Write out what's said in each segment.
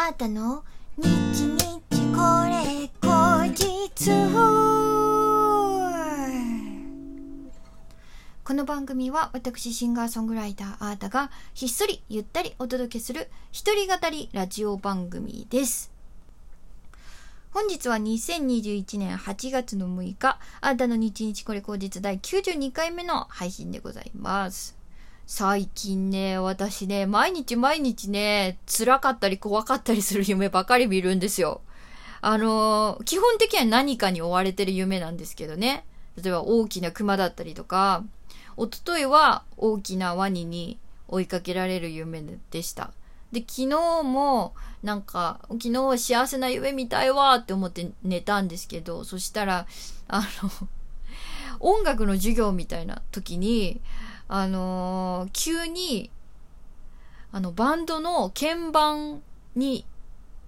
あたの？日日これ後日。この番組は私シンガーソングライターあーたがひっそりゆったりお届けする一人語りラジオ番組です。本日は2021年8月の6日、あーたの日日これ後日第92回目の配信でございます。最近ね、私ね、毎日毎日ね、辛かったり怖かったりする夢ばかり見るんですよ。あのー基本的には何かに追われてる夢なんですけどね。例えば大きな熊だったりとか、一昨日は大きなワニに追いかけられる夢でした。で、昨日も、なんか、昨日は幸せな夢見たいわって思って寝たんですけど、そしたら、あの、音楽の授業みたいな時に、あのー急に、あの、バンドの鍵盤に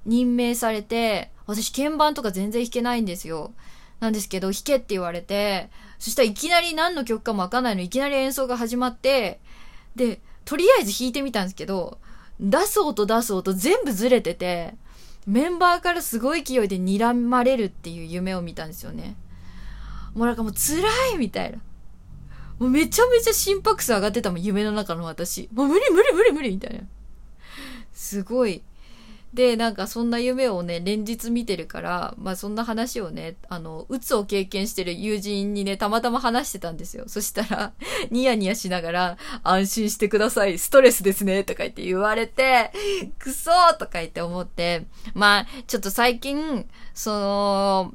任命されて、私鍵盤とか全然弾けないんですよ。なんですけど、弾けって言われて、そしたらいきなり何の曲かもわかんないの、いきなり演奏が始まって、で、とりあえず弾いてみたんですけど、出す音出す音全部ずれてて、メンバーからすごい勢いで睨まれるっていう夢を見たんですよね。もうなんかもう辛いみたいな。もうめちゃめちゃ心拍数上がってたもん、夢の中の私。もう無理無理無理無理みたいな。すごい。で、なんかそんな夢をね、連日見てるから、まあそんな話をね、あの、うつを経験してる友人にね、たまたま話してたんですよ。そしたら、ニヤニヤしながら、安心してください、ストレスですね、とか言って言われて、くそーとか言って思って、まあ、ちょっと最近、その、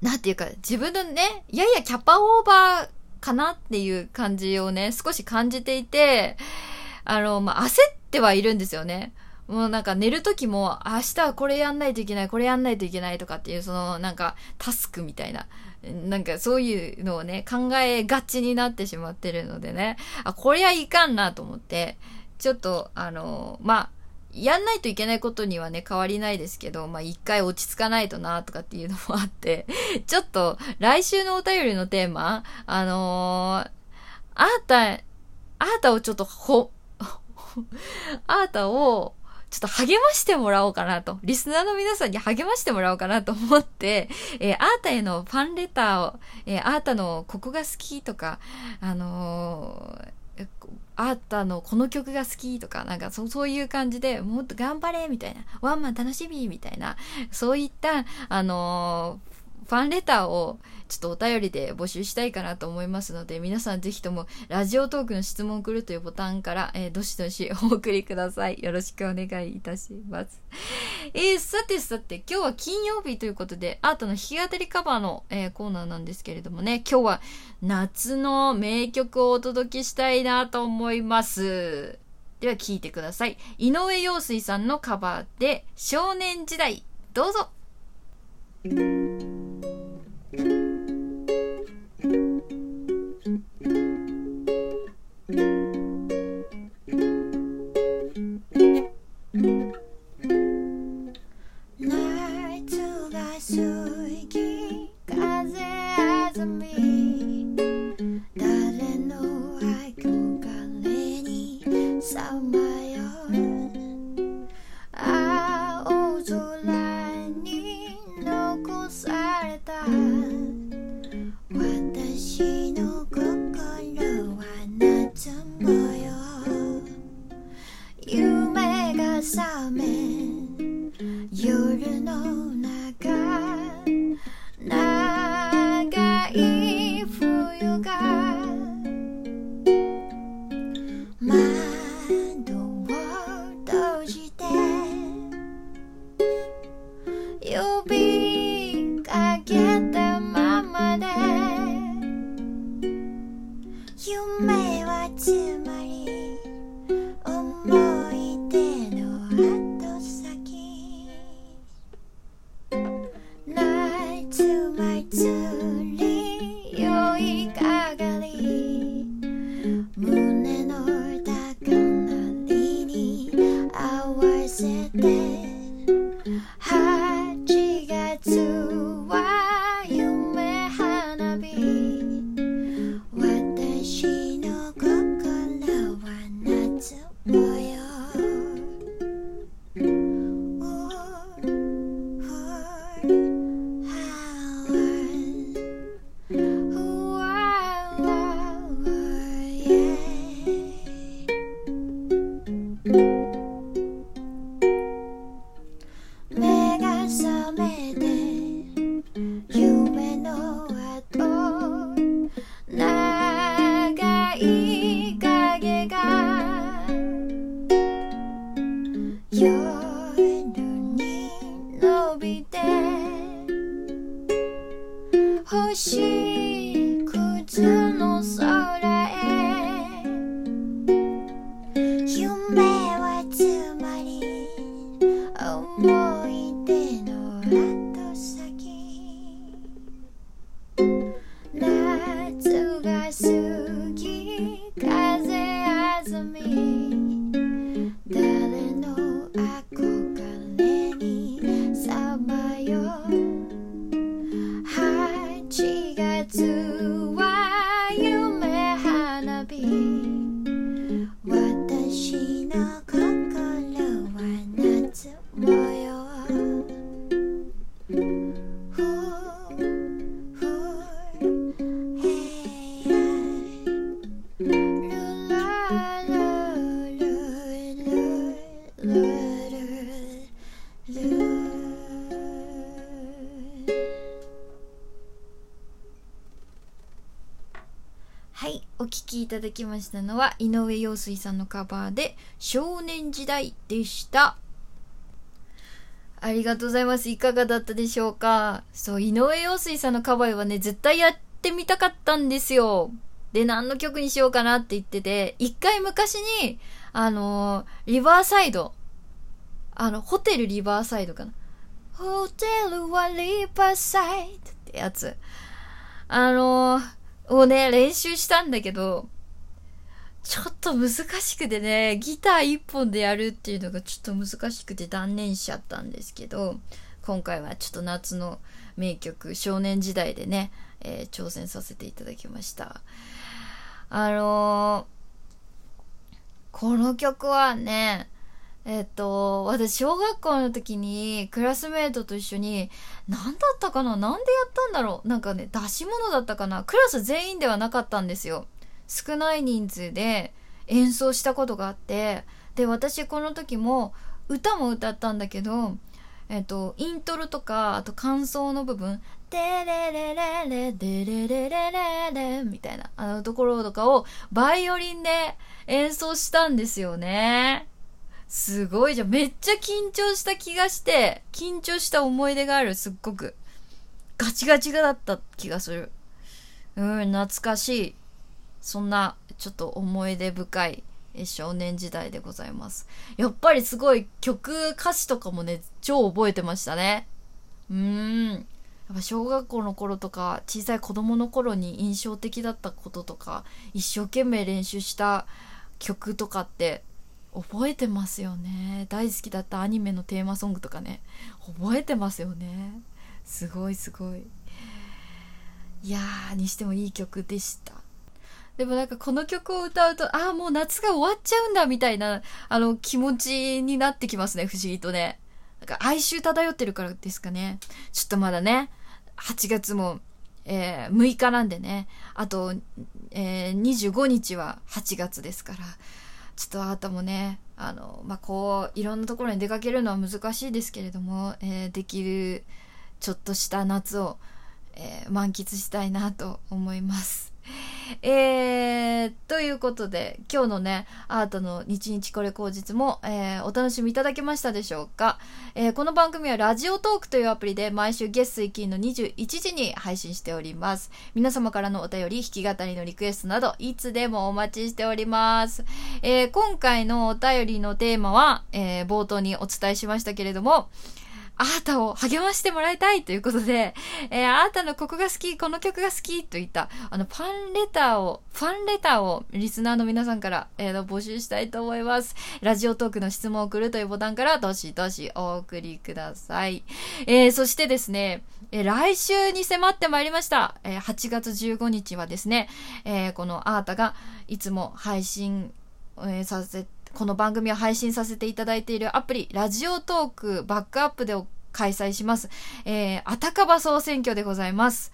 なんていうか、自分のね、ややキャパオーバーかなっていう感じをね、少し感じていて、あの、まあ、焦ってはいるんですよね。もうなんか寝る時も、明日はこれやんないといけない、これやんないといけないとかっていう、そのなんかタスクみたいな、なんかそういうのをね、考えがちになってしまってるのでね、あ、これはいかんなと思って、ちょっと、あの、まあ、やんないといけないことにはね、変わりないですけど、まあ、一回落ち着かないとな、とかっていうのもあって、ちょっと、来週のお便りのテーマ、あのーあーた、あーたをちょっとほ、あーたを、ちょっと励ましてもらおうかなと。リスナーの皆さんに励ましてもらおうかなと思って、えー、アータへのファンレターを、えー、アータのここが好きとか、あのーあったのこの曲が好きとか、なんかそそういう感じでもっと頑張れみたいな、ワンマン楽しみみたいな、そういった、あのーファンレターをちょっとお便りで募集したいかなと思いますので、皆さんぜひともラジオトークの質問を送るというボタンから、えーどしどしお送りください。よろしくお願いいたします。えーさてさて、今日は金曜日ということで、アートの弾き語りカバーの、えーコーナーなんですけれどもね、今日は夏の名曲をお届けしたいなと思います。では聴いてください。井上陽水さんのカバーで少年時代、どうぞ。so long. How you 比。聴きいただきましたのは井上陽水さんのカバーで少年時代でした。ありがとうございます。いかがだったでしょうか？そう、井上陽水さんのカバーはね、絶対やってみたかったんですよ。で、何の曲にしようかなって言ってて、一回昔に、あのーリバーサイド、あの、ホテルリバーサイドかな。ホテルはリバーサイドってやつ。あのーをね、練習したんだけど、ちょっと難しくてね、ギター一本でやるっていうのがちょっと難しくて断念しちゃったんですけど、今回はちょっと夏の名曲、少年時代でね、えー挑戦させていただきました。あのーこの曲はね、えっと、私、小学校の時に、クラスメートと一緒に、何だったかななんでやったんだろうなんかね、出し物だったかなクラス全員ではなかったんですよ。少ない人数で演奏したことがあって、で、私この時も、歌も歌ったんだけど、えっと、イントロとか、あと感想の部分、デレレレレ、デレレレレレ、みたいな、あのところとかを、バイオリンで演奏したんですよね。すごいじゃん。めっちゃ緊張した気がして、緊張した思い出がある、すっごく。ガチガチがだった気がする。うん、懐かしい。そんな、ちょっと思い出深い少年時代でございます。やっぱりすごい曲、歌詞とかもね、超覚えてましたね。うーん。やっぱ小学校の頃とか、小さい子供の頃に印象的だったこととか、一生懸命練習した曲とかって、覚えてますよね。大好きだったアニメのテーマソングとかね。覚えてますよね。すごいすごい。いやーにしてもいい曲でした。でもなんかこの曲を歌うとああもう夏が終わっちゃうんだみたいなあの気持ちになってきますね不思議とね。なんか哀愁漂ってるからですかね。ちょっとまだね8月もえー6日なんでね。あと、えー25日は8月ですから。ちょっとあなたもね、あの、まあ、こう、いろんなところに出かけるのは難しいですけれども、えーできる、ちょっとした夏を、えー満喫したいなと思います。えー、ということで、今日のね、アートの日日これ口実も、えーお楽しみいただけましたでしょうか、えーこの番組はラジオトークというアプリで毎週月水金の21時に配信しております。皆様からのお便り、弾き語りのリクエストなど、いつでもお待ちしております。えー今回のお便りのテーマは、えー冒頭にお伝えしましたけれども、あなたを励ましてもらいたいということで、えーあなたのここが好き、この曲が好きといった、あの、ファンレターを、ファンレターをリスナーの皆さんから、えー募集したいと思います。ラジオトークの質問を送るというボタンから、どしどしお送りください。えーそしてですね、えー来週に迫ってまいりました。えー8月15日はですね、えーこのあなたがいつも配信、えーさせてこの番組を配信させていただいているアプリ、ラジオトークバックアップで開催します。えー、あたかば総選挙でございます。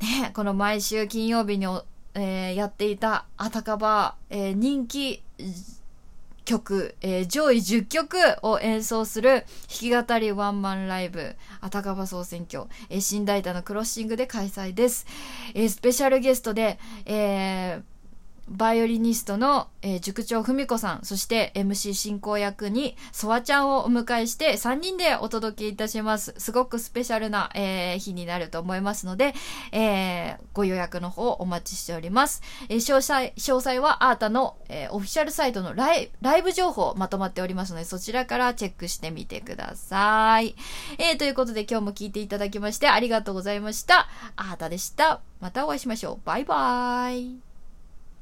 ね、この毎週金曜日に、えーやっていたあたかば、えー人気曲、えー上位10曲を演奏する弾き語りワンマンライブ、あたかば総選挙、えー新大田のクロッシングで開催です。えースペシャルゲストで、えーバイオリニストの、えー、塾長文子さん、そして MC 進行役にソワちゃんをお迎えして3人でお届けいたします。すごくスペシャルな、えー、日になると思いますので、えー、ご予約の方お待ちしております。え、詳細、詳細はアータの、え、オフィシャルサイトのライライブ情報まとまっておりますので、そちらからチェックしてみてください。え、ということで今日も聞いていただきましてありがとうございました。アータでした。またお会いしましょう。バイバーイ。